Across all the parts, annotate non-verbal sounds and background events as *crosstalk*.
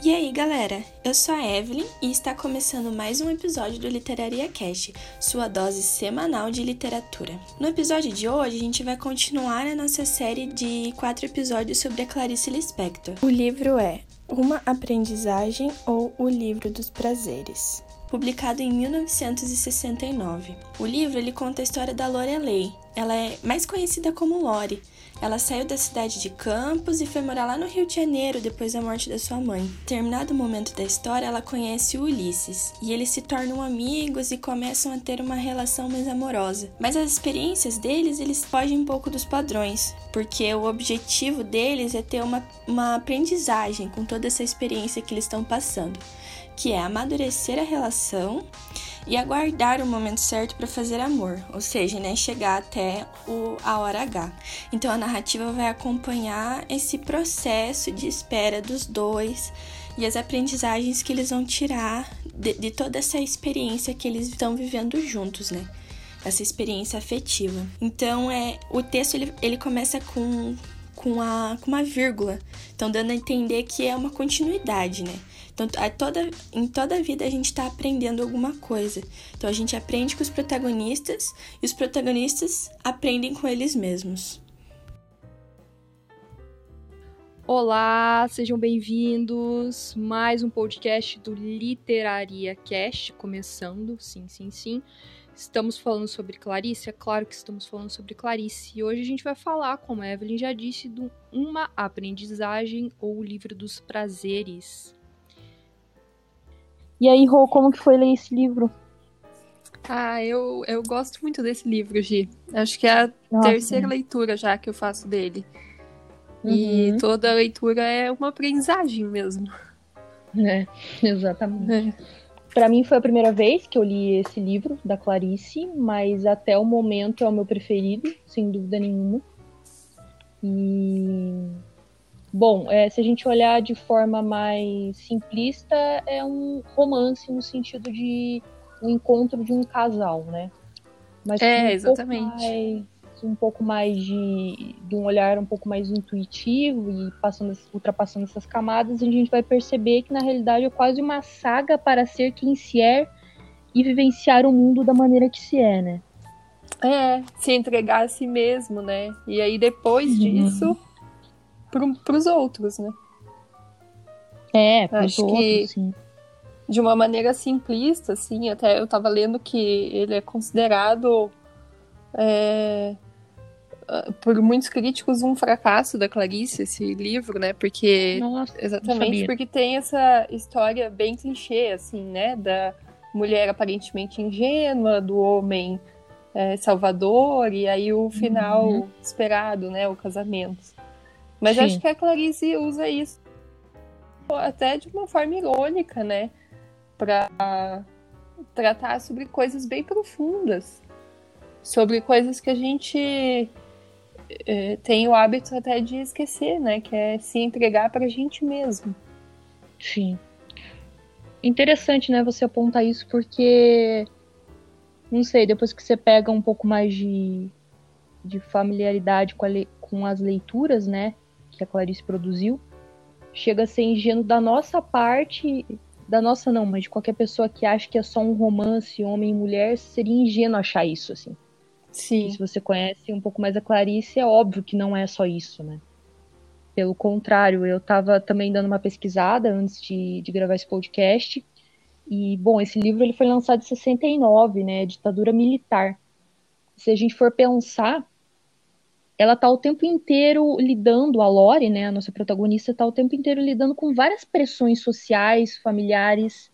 E aí, galera? Eu sou a Evelyn e está começando mais um episódio do Literaria Cast, sua dose semanal de literatura. No episódio de hoje, a gente vai continuar a nossa série de quatro episódios sobre a Clarice Lispector. O livro é Uma Aprendizagem ou O Livro dos Prazeres publicado em 1969. O livro ele conta a história da Lorelei. Ela é mais conhecida como Lore. Ela saiu da cidade de Campos e foi morar lá no Rio de Janeiro depois da morte da sua mãe. Terminado o momento da história, ela conhece o Ulisses e eles se tornam amigos e começam a ter uma relação mais amorosa. Mas as experiências deles, eles fogem um pouco dos padrões, porque o objetivo deles é ter uma, uma aprendizagem com toda essa experiência que eles estão passando que é amadurecer a relação e aguardar o momento certo para fazer amor, ou seja, né, chegar até o, a hora H. Então a narrativa vai acompanhar esse processo de espera dos dois e as aprendizagens que eles vão tirar de, de toda essa experiência que eles estão vivendo juntos, né? Essa experiência afetiva. Então é o texto ele, ele começa com com, a, com uma vírgula, então dando a entender que é uma continuidade, né? Então, a toda, em toda a vida a gente está aprendendo alguma coisa. Então, a gente aprende com os protagonistas e os protagonistas aprendem com eles mesmos. Olá, sejam bem-vindos. Mais um podcast do Literaria Cast começando. Sim, sim, sim. Estamos falando sobre Clarice? É claro que estamos falando sobre Clarice. E hoje a gente vai falar, como a Evelyn já disse, de uma aprendizagem ou o livro dos prazeres. E aí, Rô, como que foi ler esse livro? Ah, eu, eu gosto muito desse livro, Gi. Acho que é a Nossa. terceira leitura já que eu faço dele. Uhum. E toda leitura é uma aprendizagem mesmo. É, *laughs* exatamente. É. Para mim foi a primeira vez que eu li esse livro da Clarice, mas até o momento é o meu preferido, sem dúvida nenhuma. E Bom, é, se a gente olhar de forma mais simplista, é um romance no sentido de um encontro de um casal, né? Mas é, um exatamente. Mais, um pouco mais de, de um olhar um pouco mais intuitivo e passando, ultrapassando essas camadas, a gente vai perceber que na realidade é quase uma saga para ser quem se é e vivenciar o mundo da maneira que se é, né? É, se entregar a si mesmo, né? E aí depois uhum. disso para os outros, né? É, para os outros, que, sim. De uma maneira simplista, assim, até eu estava lendo que ele é considerado é, por muitos críticos um fracasso da Clarice, esse livro, né? Porque Nossa, exatamente porque tem essa história bem clichê, assim, né? Da mulher aparentemente ingênua, do homem é, salvador e aí o final uhum. esperado, né? O casamento. Mas Sim. acho que a Clarice usa isso até de uma forma irônica, né? Para tratar sobre coisas bem profundas. Sobre coisas que a gente tem o hábito até de esquecer, né? Que é se entregar para a gente mesmo. Sim. Interessante, né, você apontar isso, porque. Não sei, depois que você pega um pouco mais de, de familiaridade com, le, com as leituras, né? que a Clarice produziu, chega a ser ingênuo da nossa parte, da nossa não, mas de qualquer pessoa que acha que é só um romance homem e mulher, seria ingênuo achar isso, assim. Sim. E se você conhece um pouco mais a Clarice, é óbvio que não é só isso, né? Pelo contrário, eu estava também dando uma pesquisada antes de, de gravar esse podcast. E, bom, esse livro ele foi lançado em 69, né? Ditadura militar. Se a gente for pensar, ela tá o tempo inteiro lidando, a Lore, né, a nossa protagonista, tá o tempo inteiro lidando com várias pressões sociais, familiares,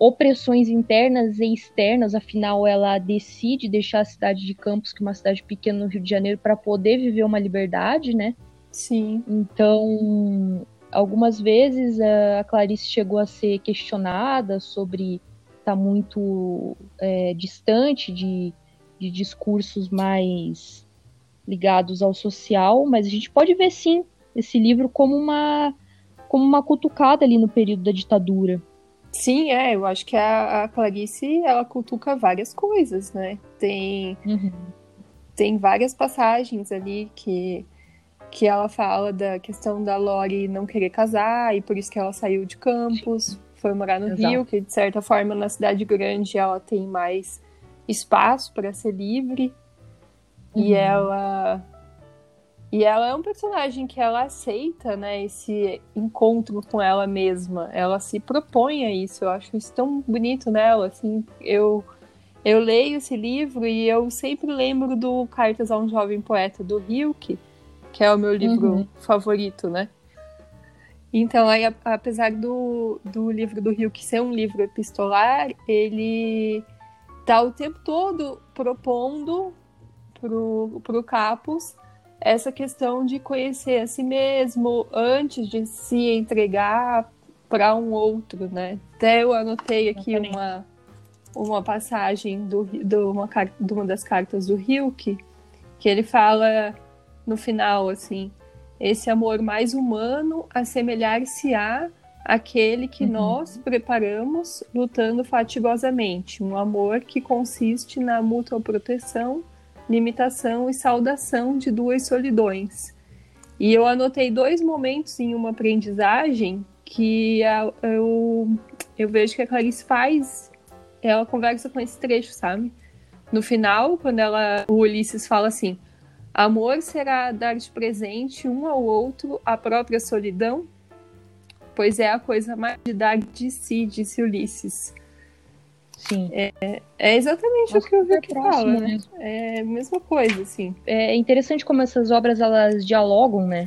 opressões internas e externas, afinal ela decide deixar a cidade de Campos, que é uma cidade pequena no Rio de Janeiro, para poder viver uma liberdade, né? Sim. Então, algumas vezes a Clarice chegou a ser questionada sobre estar tá muito é, distante de, de discursos mais ligados ao social, mas a gente pode ver sim esse livro como uma como uma cutucada ali no período da ditadura. Sim, é, eu acho que a, a Clarice, ela cutuca várias coisas, né? Tem, uhum. tem várias passagens ali que, que ela fala da questão da Lori não querer casar e por isso que ela saiu de campus, foi morar no Exato. Rio, que de certa forma na cidade grande ela tem mais espaço para ser livre. E Uhum. ela e ela é um personagem que ela aceita, né, esse encontro com ela mesma. Ela se propõe a isso. Eu acho isso tão bonito nela, assim. Eu eu leio esse livro e eu sempre lembro do Cartas a um Jovem Poeta do Hilke, que é o meu livro Uhum. favorito, né? Então, aí, apesar do, do livro do Hilke ser um livro epistolar, ele tá o tempo todo propondo pro, pro Capus essa questão de conhecer a si mesmo antes de se entregar para um outro, né? Até eu anotei aqui uma, uma passagem do, do, uma, de uma das cartas do Hilke, que ele fala no final, assim, esse amor mais humano assemelhar-se-á aquele que Uhum. nós preparamos lutando fatigosamente, um amor que consiste na mútua proteção, limitação e saudação de duas solidões. E eu anotei dois momentos em uma aprendizagem que a- eu, eu vejo que a Clarice faz, ela conversa com esse trecho, sabe? No final, quando ela, o Ulisses fala assim: Amor será dar de presente um ao outro a própria solidão, pois é a coisa mais de dar de si, disse Ulisses. Sim. É exatamente o que eu vi que fala, né? mesmo. É a mesma coisa, assim. É interessante como essas obras elas dialogam, né?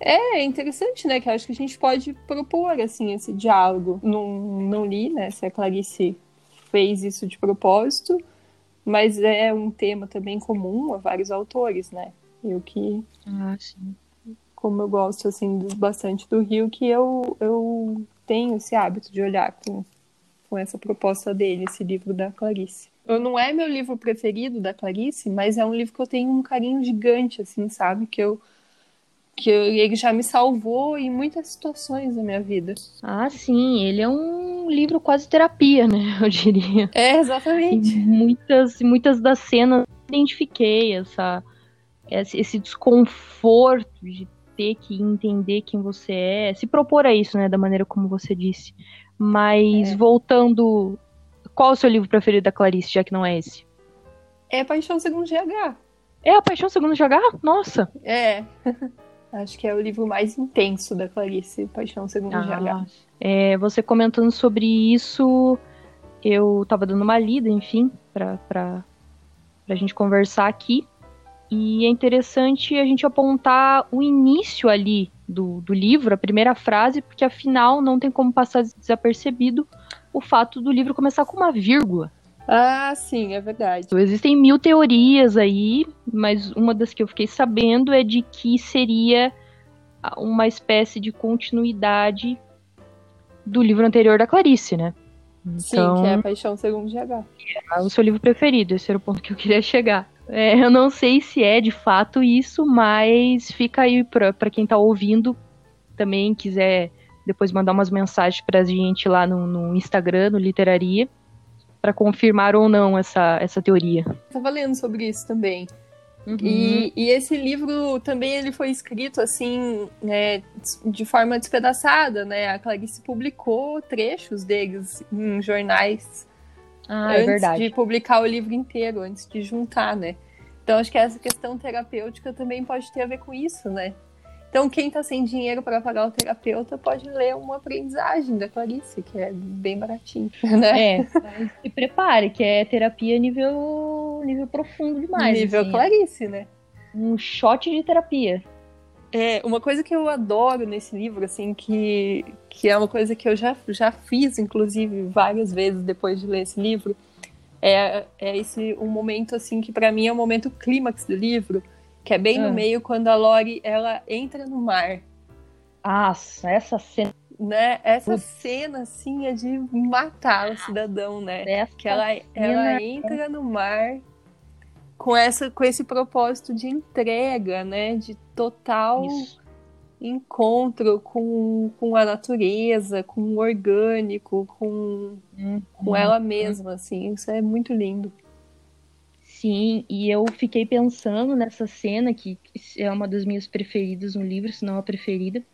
É interessante, né? Que eu acho que a gente pode propor, assim, esse diálogo. Não, não li, né? Se a Clarice fez isso de propósito, mas é um tema também comum a vários autores, né? Eu que Ah, sim. como eu gosto assim bastante do Rio, que eu, eu tenho esse hábito de olhar com, com essa proposta dele, esse livro da Clarice. Eu, não é meu livro preferido da Clarice, mas é um livro que eu tenho um carinho gigante, assim, sabe? Que eu que eu- ele já me salvou em muitas situações da minha vida. Ah, sim. Ele é um livro quase terapia, né? *laughs* Eu diria. É, exatamente. muitas, muitas das cenas eu identifiquei essa, esse desconforto de ter que entender quem você é, se propor a isso, né, da maneira como você disse. Mas É. voltando, qual é o seu livro preferido da Clarice, já que não é esse? É Paixão Segundo GH. É A Paixão Segundo Jogar? Nossa! É. *laughs* Acho que é o livro mais intenso da Clarice, Paixão Segundo GH. Ah, é, você comentando sobre isso, eu tava dando uma lida, enfim, pra, pra, pra gente conversar aqui. E é interessante a gente apontar o início ali do, do livro, a primeira frase, porque afinal não tem como passar desapercebido o fato do livro começar com uma vírgula. Ah, sim, é verdade. Então, Existem mil teorias aí, mas uma das que eu fiquei sabendo é de que seria uma espécie de continuidade do livro anterior da Clarice, né? Sim, Então, que é Paixão Segundo GH. é o seu livro preferido, esse era o ponto que eu queria chegar. É, eu não sei se é de fato isso, mas fica aí pra quem tá ouvindo, também quiser depois mandar umas mensagens pra gente lá no, no Instagram, no Literaria, pra confirmar ou não essa, essa teoria. Tava lendo sobre isso também. Uhum. E, e esse livro também ele foi escrito assim, né, de forma despedaçada, né? A Clarice publicou trechos deles em jornais Ah, é antes verdade. de publicar o livro inteiro, antes de juntar, né? Então acho que essa questão terapêutica também pode ter a ver com isso, né? Então quem tá sem dinheiro para pagar o terapeuta pode ler uma aprendizagem da Clarice, que é bem baratinho, *laughs* né? É, se prepare, que é terapia nível, nível profundo demais. Nível assim, Clarice, né? Um shot de terapia. É, uma coisa que eu adoro nesse livro, assim, que, que é uma coisa que eu já, já fiz, inclusive, várias vezes depois de ler esse livro, é, é esse um momento, assim, que para mim é o momento clímax do livro, que é bem Ah. no meio quando a Lori, ela entra no mar, Nossa, essa cena né? Essa Putz. cena, assim, é de matar o cidadão, né? dessa que ela, ela entra no mar com, essa, com esse propósito de entrega, né? De total Isso. encontro com, com a natureza, com o orgânico, com, com Uhum. ela mesma, assim. Isso é muito lindo. Sim, e eu fiquei pensando nessa cena, que é uma das minhas preferidas no livro, se não a preferida,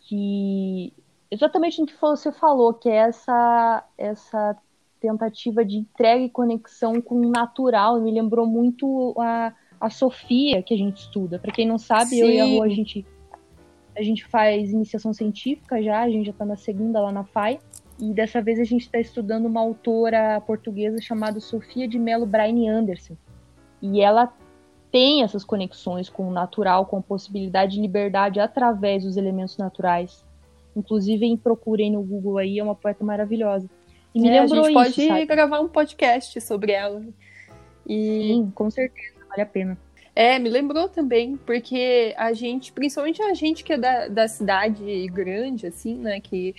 que exatamente no que você falou, que é essa, essa tentativa de entrega e conexão com o natural. Me lembrou muito a, a Sofia que a gente estuda. Para quem não sabe, Sim. eu e a Rua, a gente, a gente faz iniciação científica já, a gente já está na segunda lá na FAI. E dessa vez a gente está estudando uma autora portuguesa chamada Sofia de Mello Brian Anderson. E ela tem essas conexões com o natural, com a possibilidade de liberdade através dos elementos naturais. Inclusive, procurem no Google aí, é uma poeta maravilhosa. E me é, lembrou a gente pode isso, pode gravar um podcast sobre ela. E... Sim, com certeza, vale a pena. É, me lembrou também, porque a gente, principalmente a gente que é da, da cidade grande, assim, né, que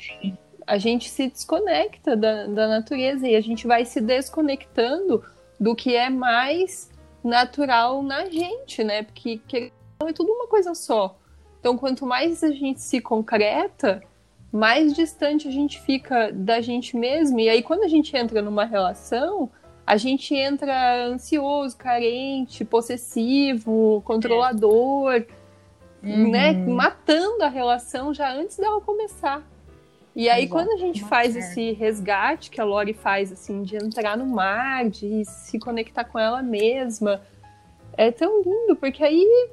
a gente se desconecta da, da natureza e a gente vai se desconectando do que é mais natural na gente, né? Porque é tudo uma coisa só. Então, quanto mais a gente se concreta, mais distante a gente fica da gente mesmo. E aí, quando a gente entra numa relação, a gente entra ansioso, carente, possessivo, controlador, uhum. né? Matando a relação já antes dela começar. E aí, Exato. quando a gente faz esse resgate que a Lori faz, assim, de entrar no mar, de se conectar com ela mesma, é tão lindo, porque aí,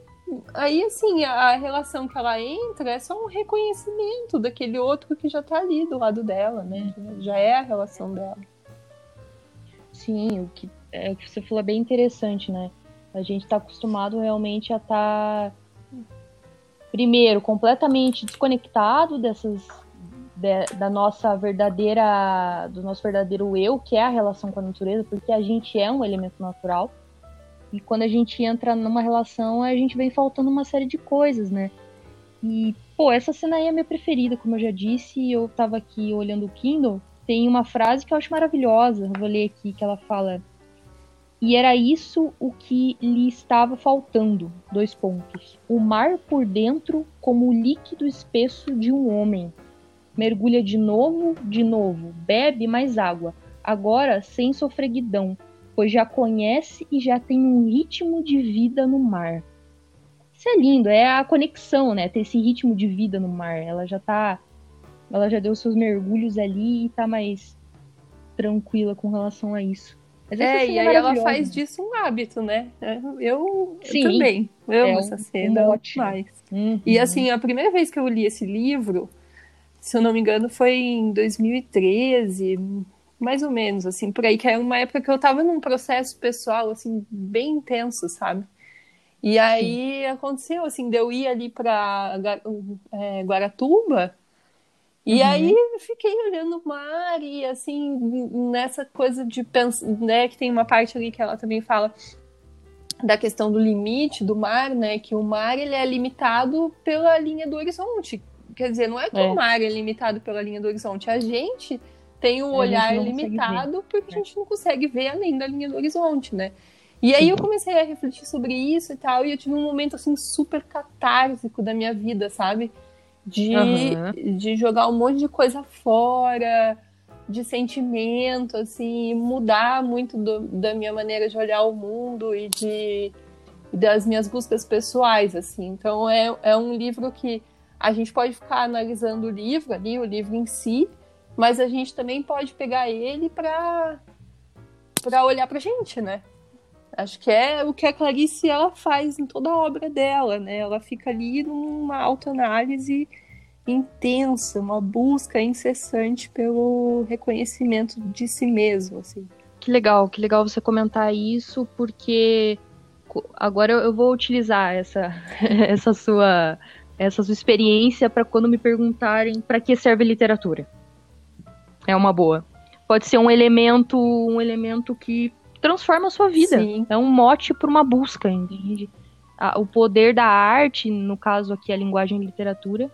aí assim, a, relação que ela entra é só um reconhecimento daquele outro que já tá ali do lado dela, né? Já é a relação dela. Sim, o que, é, o que você falou é bem interessante, né? A gente tá acostumado realmente a estar. Tá, primeiro, completamente desconectado dessas de, da nossa verdadeira, do nosso verdadeiro eu, que é a relação com a natureza, porque a gente é um elemento natural. E quando a gente entra numa relação, a gente vem faltando uma série de coisas, né? E, pô, essa cena aí é minha preferida, como eu já disse, eu tava aqui olhando o Kindle, tem uma frase que eu acho maravilhosa, vou ler aqui, que ela fala: E era isso o que lhe estava faltando. Dois pontos. O mar por dentro, como o líquido espesso de um homem, mergulha de novo, de novo, bebe mais água, agora sem sofreguidão, pois já conhece e já tem um ritmo de vida no mar. Isso é lindo, é a conexão, né? Ter esse ritmo de vida no mar. Ela já tá. Ela já deu seus mergulhos ali e tá mais tranquila com relação a isso. Mas é, e aí ela faz disso um hábito, né? Eu, Sim, eu também amo é essa cena um mais. Uhum. E assim, a primeira vez que eu li esse livro, se eu não me engano, foi em 2013, mais ou menos, assim, por aí, que é uma época que eu tava num processo pessoal, assim, bem intenso, sabe? E aí Sim. aconteceu, assim, de eu ir ali pra é, Guaratuba, e uhum. aí fiquei olhando o mar e, assim, nessa coisa de pensar, né, que tem uma parte ali que ela também fala da questão do limite do mar, né, que o mar, ele é limitado pela linha do horizonte, Quer dizer, não é que é. o mar é limitado pela linha do horizonte. A gente tem o olhar limitado porque a gente não consegue ver além da linha do horizonte, né? E aí eu comecei a refletir sobre isso e tal, e eu tive um momento assim super catártico da minha vida, sabe? De, uhum. de jogar um monte de coisa fora, de sentimento, assim, mudar muito do, da minha maneira de olhar o mundo e de das minhas buscas pessoais, assim. Então é, é um livro que a gente pode ficar analisando o livro ali, o livro em si, mas a gente também pode pegar ele para para olhar para gente, né? Acho que é o que a Clarice ela faz em toda a obra dela, né? Ela fica ali numa autoanálise intensa, uma busca incessante pelo reconhecimento de si mesmo, assim. Que legal, que legal você comentar isso, porque agora eu vou utilizar essa, *laughs* essa sua essa sua experiência para quando me perguntarem para que serve literatura. É uma boa. Pode ser um elemento, um elemento que transforma a sua vida. Sim. É um mote para uma busca, entende? o poder da arte, no caso aqui a linguagem e literatura,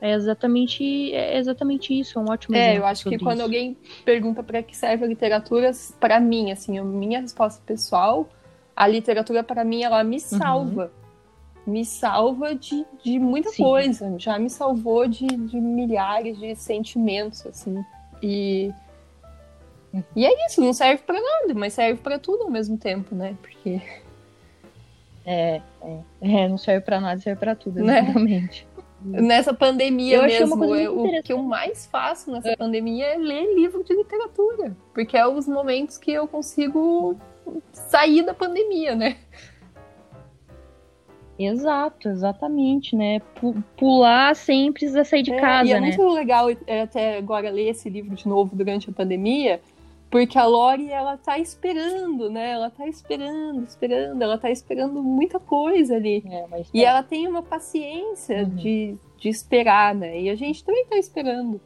é exatamente, é exatamente isso, é um ótimo É, eu acho que quando isso. alguém pergunta para que serve a literatura, para mim, assim, a minha resposta pessoal, a literatura para mim ela me uhum. salva. Uhum me salva de, de muita Sim. coisa, já me salvou de, de milhares de sentimentos, assim. E, E é isso, não serve para nada, mas serve para tudo ao mesmo tempo, né? Porque. É, é, é não serve para nada, serve para tudo, né? exatamente. Né? Nessa pandemia eu mesmo, eu, o que eu mais faço nessa é. pandemia é ler livro de literatura. Porque é os momentos que eu consigo sair da pandemia, né? Exato, exatamente, né? Pular sem precisar sair de é, casa, e é né? muito legal até agora ler esse livro de novo durante a pandemia, porque a Lori, ela tá esperando, né? Ela tá esperando, esperando, ela tá esperando muita coisa ali. É, e ela tem uma paciência uhum. de, de esperar, né? E a gente também tá esperando.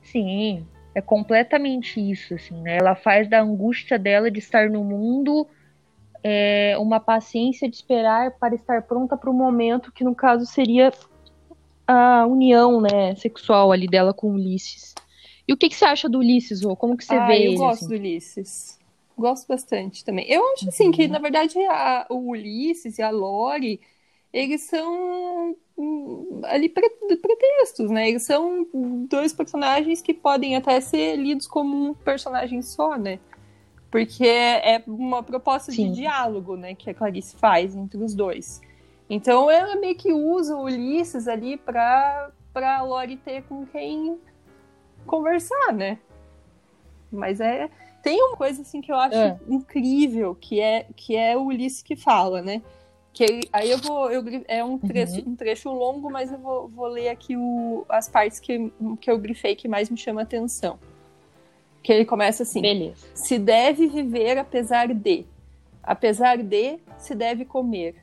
Sim, é completamente isso, assim, né? Ela faz da angústia dela de estar no mundo é, uma paciência de esperar para estar pronta para o momento que, no caso, seria a união, né, sexual ali dela com Ulisses. E o que, que você acha do Ulisses, Rô? Como que você ah, vê eu ele? Eu gosto assim? do Ulisses. Gosto bastante também. Eu acho assim uhum. que, na verdade, a, o Ulisses e a Lori, eles são hum, ali pretextos, né? Eles são dois personagens que podem até ser lidos como um personagem só, né? Porque é uma proposta Sim. de diálogo, né, que a Clarice faz entre os dois. Então ela meio que usa o Ulisses ali para para Lori ter com quem conversar, né? Mas é tem uma coisa assim que eu acho é. incrível, que é que é o Ulisses que fala, né? Que aí eu vou eu, é um trecho, uhum. um trecho longo, mas eu vou, vou ler aqui o, as partes que, que eu grifei que mais me chama atenção. Que ele começa assim: Beleza. Se deve viver apesar de. Apesar de, se deve comer.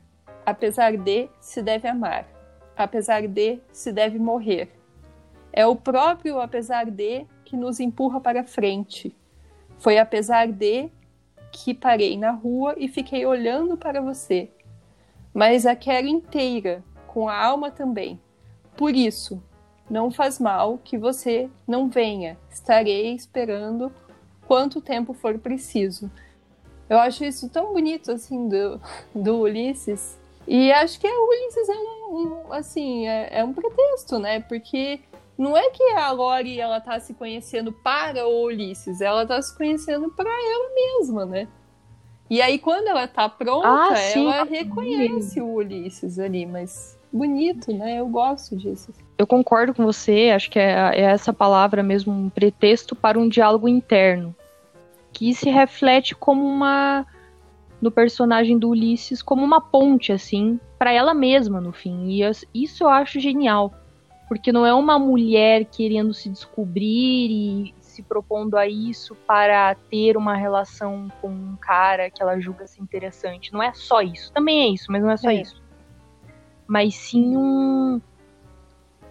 Apesar de, se deve amar. Apesar de, se deve morrer. É o próprio apesar de que nos empurra para frente. Foi apesar de que parei na rua e fiquei olhando para você. Mas a quero inteira, com a alma também. Por isso, não faz mal que você não venha. Estarei esperando quanto tempo for preciso. Eu acho isso tão bonito, assim, do, do Ulisses. E acho que o Ulisses é um, um assim, é, é, um pretexto, né? Porque não é que a Lori, ela tá se conhecendo para o Ulisses, ela tá se conhecendo para ela mesma, né? E aí, quando ela tá pronta, ah, ela reconhece o Ulisses ali, mas bonito, né? Eu gosto disso. Eu concordo com você, acho que é, é essa palavra mesmo, um pretexto para um diálogo interno. Que se reflete como uma. no personagem do Ulisses, como uma ponte, assim, para ela mesma, no fim. E isso eu acho genial. Porque não é uma mulher querendo se descobrir e se propondo a isso para ter uma relação com um cara que ela julga ser interessante. Não é só isso. Também é isso, mas não é só é. isso mas sim um,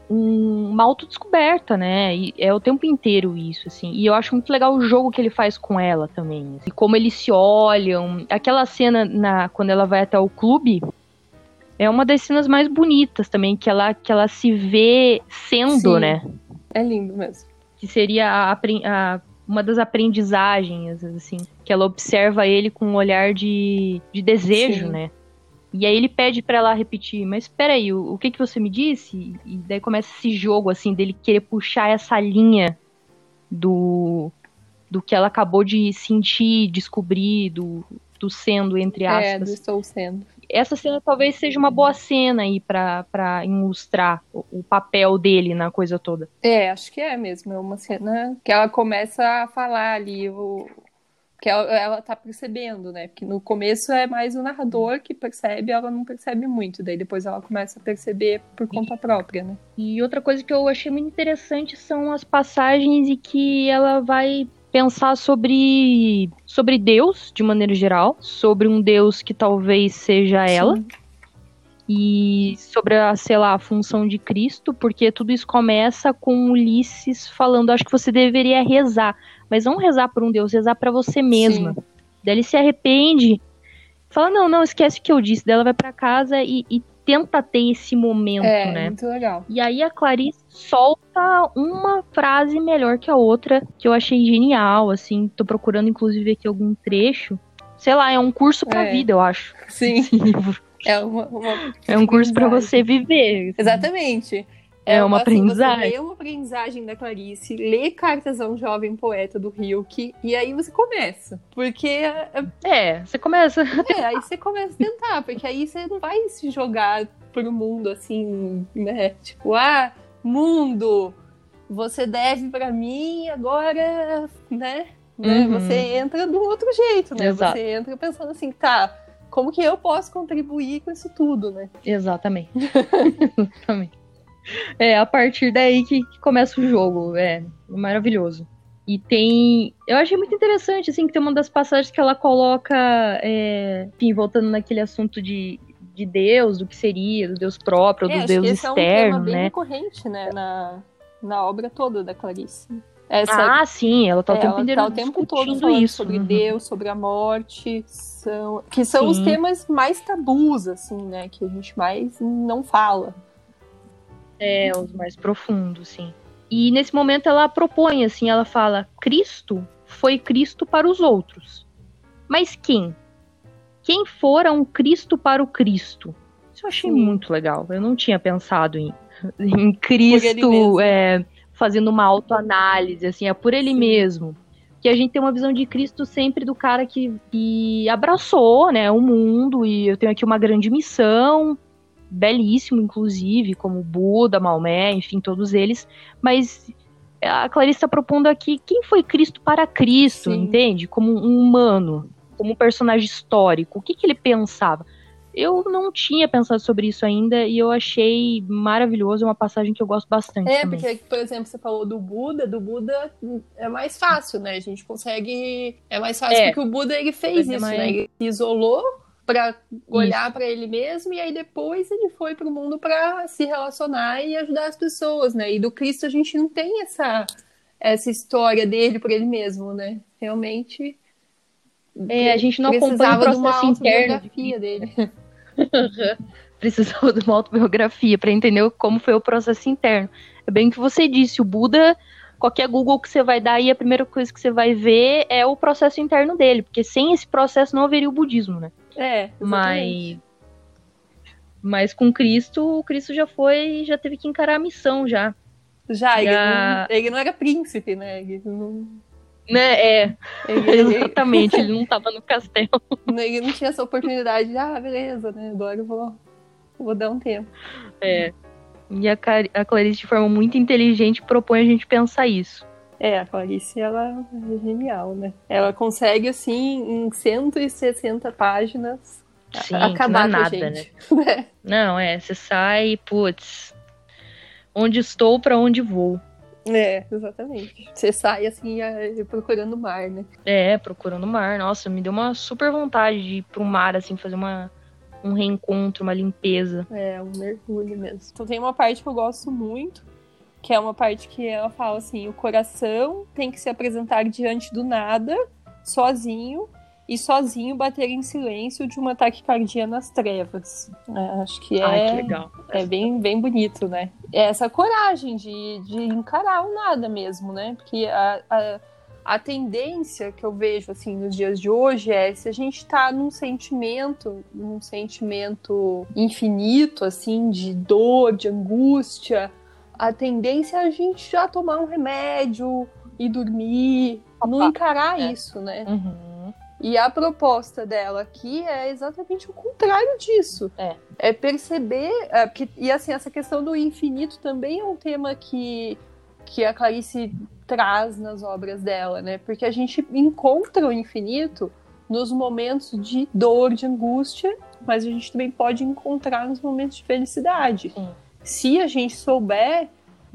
um, uma autodescoberta, né? E é o tempo inteiro isso, assim. E eu acho muito legal o jogo que ele faz com ela também. Assim, como eles se olham. Aquela cena na, quando ela vai até o clube é uma das cenas mais bonitas também, que ela, que ela se vê sendo, Sim, né? É lindo mesmo. Que seria a, a, uma das aprendizagens, assim, que ela observa ele com um olhar de, de desejo, Sim. né? E aí ele pede para ela repetir, mas espera aí, o, o, que que você me disse? E daí começa esse jogo, assim, dele querer puxar essa linha do, do que ela acabou de sentir, descobrir, do, do sendo, entre é, aspas. É, do estou sendo. Essa cena talvez seja uma boa cena aí pra, pra ilustrar o, o papel dele na coisa toda. É, acho que é mesmo. É uma cena que ela começa a falar ali o, que ela, ela tá percebendo, né? Porque no começo é mais o narrador que percebe, ela não percebe muito, daí depois ela começa a perceber por conta própria, né? E outra coisa que eu achei muito interessante são as passagens em que ela vai pensar sobre sobre Deus de maneira geral, sobre um Deus que talvez seja ela. Sim. E sobre a, sei lá, a função de Cristo, porque tudo isso começa com Ulisses falando, acho que você deveria rezar mas não rezar por um Deus, rezar para você mesma. Sim. Daí ele se arrepende, fala: não, não, esquece o que eu disse. Daí ela vai para casa e, e, tenta ter esse momento, é, né? Muito legal. E aí a Clarice solta uma frase melhor que a outra, que eu achei genial, assim. Tô procurando, inclusive, aqui algum trecho. Sei lá, é um curso pra é. vida, eu acho. Sim. *laughs* É, uma, uma... é um curso para você viver. Assim. Exatamente. É, uma assim, aprendizagem. Você lê uma aprendizagem da Clarice, lê Cartas a um Jovem Poeta do Hilke, e aí você começa. Porque. É, É, você começa. *laughs* é, aí você começa a tentar, porque aí você não vai se jogar pro mundo assim, né? Tipo, ah, mundo, você deve pra mim, agora, né? né? Uhum. Você entra do outro jeito, né? Exato. Você entra pensando assim, tá, como que eu posso contribuir com isso tudo, né? Exatamente. *laughs* Exatamente. É a partir daí que, que começa o jogo. É maravilhoso. E tem. Eu achei muito interessante, assim, que tem uma das passagens que ela coloca. é, enfim, voltando naquele assunto de, de Deus, do que seria, do Deus próprio, É, do Deus esse é um externo, tema bem né? recorrente, né, na, na obra toda da Clarice. Essa, Ah, sim, ela tá o é, tempo ela inteiro tá o tempo todo falando isso. sobre uhum. Deus, sobre a morte, são, que são os Sim. temas mais tabus, assim, né, que a gente mais não fala. É, os mais profundos, sim. E nesse momento ela propõe, assim, ela fala: Cristo foi Cristo para os outros. Mas quem? Quem fora um Cristo para o Cristo? Isso eu achei Sim. muito legal. Eu não tinha pensado em, *laughs* em Cristo é, fazendo uma autoanálise, assim, é por ele Sim. mesmo. Que a gente tem uma visão de Cristo sempre do cara que, que abraçou, né, o mundo e eu tenho aqui uma grande missão, belíssimo, inclusive, como Buda, Maomé, enfim, todos eles. Mas a Clarice está propondo aqui quem foi Cristo para Cristo, Sim. entende? Como um humano, como um personagem histórico. O que, que ele pensava? Eu não tinha pensado sobre isso ainda e eu achei maravilhoso, é uma passagem que eu gosto bastante É, também. porque, por exemplo, você falou do Buda, do Buda é mais fácil, né? A gente consegue. É mais fácil É. porque o Buda ele fez ser isso, mais- né? Ele se isolou pra olhar pra ele mesmo e aí depois ele foi pro mundo pra se relacionar e ajudar as pessoas, né? E do Cristo a gente não tem essa essa história dele por ele mesmo, né? Realmente. É, a gente não acompanha o precisava de uma processo interno. autobiografia dele. *laughs* Precisava de uma autobiografia para entender como foi o processo interno. É bem o que você disse, o Buda, qualquer Google que você vai dar aí, a primeira coisa que você vai ver é o processo interno dele, porque sem esse processo não haveria o budismo, né? É, exatamente. Mas mas com Cristo, o Cristo já foi, já teve que encarar a missão já, Já, ele, Já- não, ele não era príncipe, né? Ele não, né? É, ele, ele- *laughs* exatamente, ele não tava no castelo. ele não tinha essa oportunidade de, ah, beleza, né? Agora eu vou, vou dar um tempo. É. E a, Cari- a Clarice, de forma muito inteligente, propõe a gente pensar isso. É, a Clarice, ela é genial, né? Ela consegue, assim, em 160 páginas, Sim, acabar não é nada, gente. *laughs* Não, é, você sai, putz, onde estou, pra onde vou. É, exatamente. Você sai, assim, procurando o mar, né? É, procurando o mar. Nossa, me deu uma super vontade de ir pro mar, assim, fazer uma, um reencontro, uma limpeza. É, um mergulho mesmo. Então tem uma parte que eu gosto muito, que é uma parte que ela fala assim: o coração tem que se apresentar diante do nada, sozinho, e sozinho bater em silêncio de uma taquicardia nas trevas. É, acho que é, Ai, que legal. é bem, bem bonito, né? É essa coragem de, de encarar o nada mesmo, né? Porque a, a, a tendência que eu vejo assim nos dias de hoje é se a gente tá num sentimento, num sentimento infinito, assim, de dor, de angústia, a tendência é a gente já tomar um remédio e dormir, não Opa, encarar é. isso, né? Uhum. E a proposta dela aqui é exatamente o contrário disso. É. É perceber. é, porque, e assim, essa questão do infinito também é um tema que, que a Clarice traz nas obras dela, né? Porque a gente encontra o infinito nos momentos de dor, de angústia, mas a gente também pode encontrar nos momentos de felicidade. Sim. Se a gente souber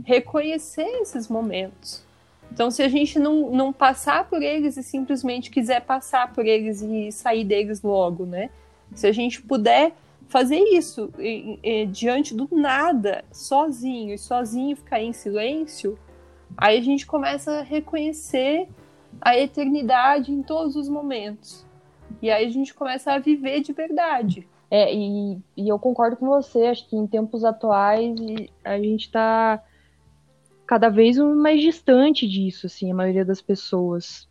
reconhecer esses momentos. Então, se a gente não, não passar por eles e simplesmente quiser passar por eles e sair deles logo, né? Se a gente puder fazer isso diante do nada, sozinho, e sozinho ficar em silêncio, aí a gente começa a reconhecer a eternidade em todos os momentos. E aí a gente começa a viver de verdade. É, e, e eu concordo com você, acho que em tempos atuais a gente tá cada vez mais distante disso, assim, a maioria das pessoas.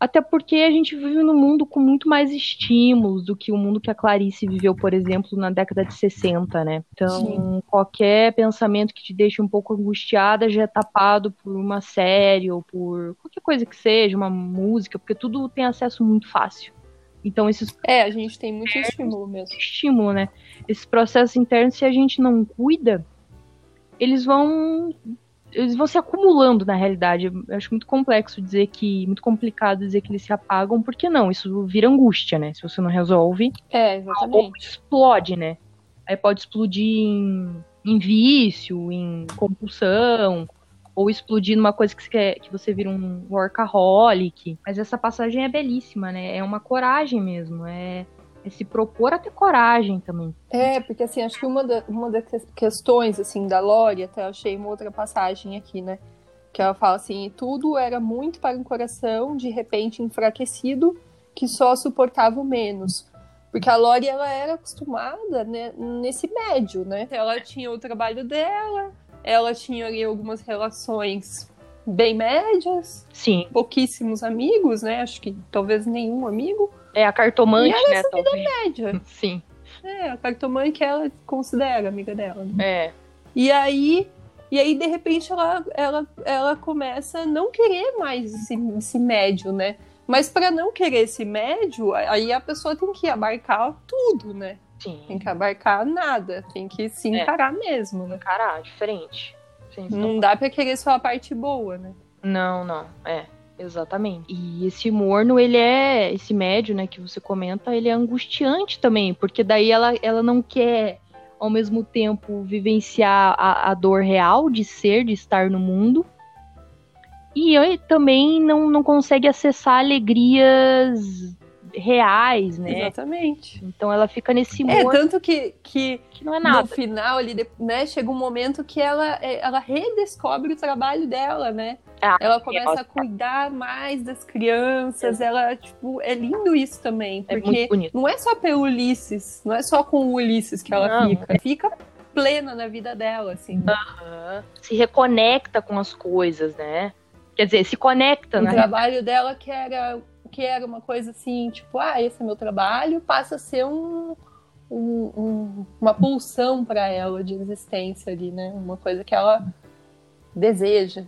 Até porque a gente vive num mundo com muito mais estímulos do que o mundo que a Clarice viveu, por exemplo, na década de 60, né? Então, Sim. qualquer pensamento que te deixe um pouco angustiada já é tapado por uma série ou por qualquer coisa que seja, uma música, porque tudo tem acesso muito fácil. Então, esses. É, a gente tem muito estímulo mesmo. Estímulo, né? Esses processos internos, se a gente não cuida, eles vão eles vão se acumulando na realidade. Eu acho muito complexo dizer que. Muito complicado dizer que eles se apagam, porque não, isso vira angústia, né? Se você não resolve. É, exatamente. explode, né? Aí pode explodir em, em vício, em compulsão, ou explodir numa coisa que você, quer, que você vira um workaholic. Mas essa passagem é belíssima, né? É uma coragem mesmo. É é se propor a ter coragem também. É, porque assim, acho que uma, da, uma das questões, assim, da Lore, até eu achei uma outra passagem aqui, né? Que ela fala assim, tudo era muito para um coração, de repente enfraquecido, que só suportava o menos. Porque a Lori, ela era acostumada né, nesse médio, né? Ela tinha o trabalho dela, ela tinha ali algumas relações bem médias. Sim. Pouquíssimos amigos, né? Acho que talvez nenhum amigo. É a cartomante, e né? Vida média. *laughs* Sim. É, a cartomante que ela considera amiga dela. Né? É. E aí, e aí, de repente, ela, ela, ela começa a não querer mais esse, esse médio, né? Mas para não querer esse médio, aí a pessoa tem que abarcar tudo, né? Sim. Tem que abarcar nada, tem que se é. encarar é. mesmo, né? Encarar, diferente. Sim, não dá para querer só a parte boa, né? Não, não, é. Exatamente. E esse morno, ele é, esse médio, né, que você comenta, ele é angustiante também, porque daí ela, ela não quer, ao mesmo tempo, vivenciar a, a dor real de ser, de estar no mundo, e também não, não consegue acessar alegrias reais, né? Exatamente. Então ela fica nesse É, tanto que, que, que não é nada. no final ali, né, chega um momento que ela, é, ela redescobre o trabalho dela, né? Ah, ela começa a cuidar mais das crianças, é. ela, tipo, é lindo isso também, é porque é não é só pelo Ulisses, não é só com o Ulisses que ela não. fica, fica plena na vida dela, assim. Uhum. Se reconecta com as coisas, né? Quer dizer, se conecta, né? O trabalho dela que era que era uma coisa assim, tipo, ah, esse é meu trabalho, passa a ser um, um, um uma pulsão para ela de existência ali, né? Uma coisa que ela deseja.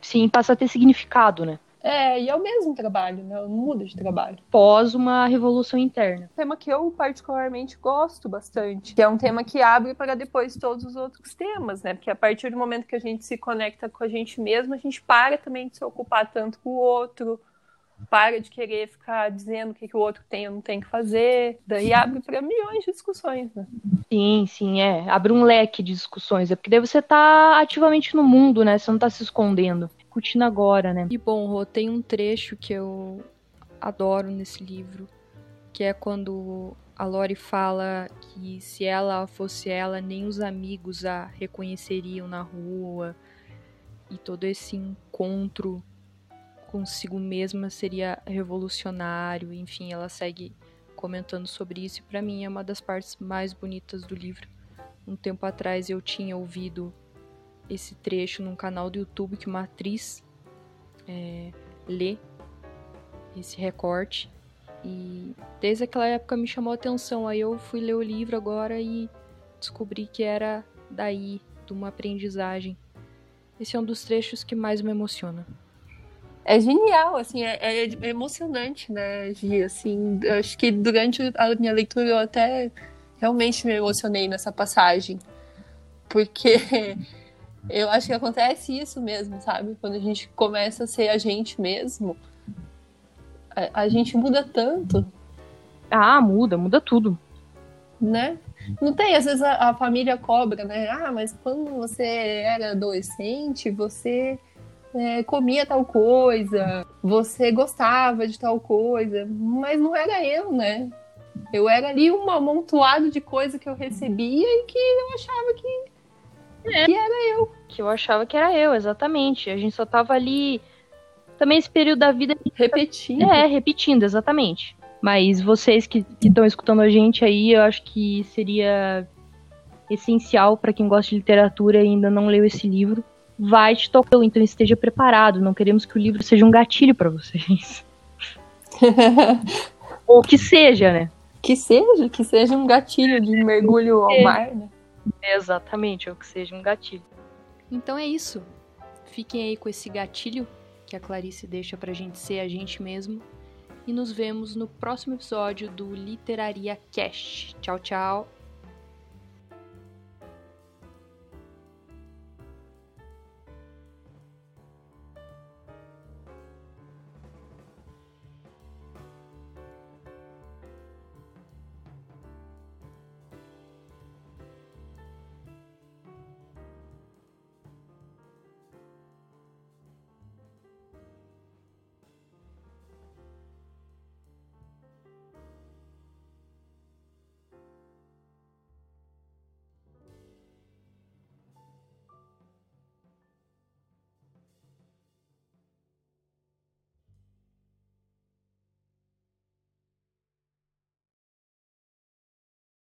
Sim, passa a ter significado, né? É, e é o mesmo trabalho, né? Não muda de trabalho. Pós uma revolução interna. Tema que eu particularmente gosto bastante. Que é um tema que abre para depois todos os outros temas, né? Porque a partir do momento que a gente se conecta com a gente mesmo, a gente para também de se ocupar tanto com o outro, para de querer ficar dizendo o que, que o outro tem ou não tem que fazer. Daí abre para milhões de discussões, né? Sim, sim, é. Abre um leque de discussões. É porque daí você tá ativamente no mundo, né? Você não tá se escondendo. Curtindo agora, né? E bom, Rô, tem um trecho que eu adoro nesse livro, que é quando a Lori fala que se ela fosse ela, nem os amigos a reconheceriam na rua. E todo esse encontro consigo mesma seria revolucionário, enfim, ela segue comentando sobre isso e para mim é uma das partes mais bonitas do livro. Um tempo atrás eu tinha ouvido esse trecho num canal do YouTube que uma atriz é, lê esse recorte e desde aquela época me chamou a atenção. Aí eu fui ler o livro agora e descobri que era daí, de uma aprendizagem. Esse é um dos trechos que mais me emociona é genial, assim, é, é, emocionante, né, Gi, assim, acho que durante a minha leitura eu até realmente me emocionei nessa passagem, porque *laughs* eu acho que acontece isso mesmo, sabe, quando a gente começa a ser a gente mesmo, a, a gente muda tanto. Ah, muda, muda tudo. Né? Não tem, às vezes a, a família cobra, né, ah, mas quando você era adolescente, você é, comia tal coisa, você gostava de tal coisa, mas não era eu, né? Eu era ali um amontoado de coisa que eu recebia e que eu achava que, é. que era eu. Que eu achava que era eu, exatamente. A gente só tava ali. Também esse período da vida. Repetindo. É, repetindo, exatamente. Mas vocês que estão escutando a gente aí, eu acho que seria essencial para quem gosta de literatura e ainda não leu esse livro vai te tocar. Então esteja preparado. Não queremos que o livro seja um gatilho para vocês. *laughs* Ou que seja, né? Que seja, que seja um gatilho de mergulho ao mar, né? Exatamente, ou que seja um gatilho. Então é isso. Fiquem aí com esse gatilho que a Clarice deixa pra gente ser a gente mesmo. E nos vemos no próximo episódio do Literaria Cast. Tchau, tchau.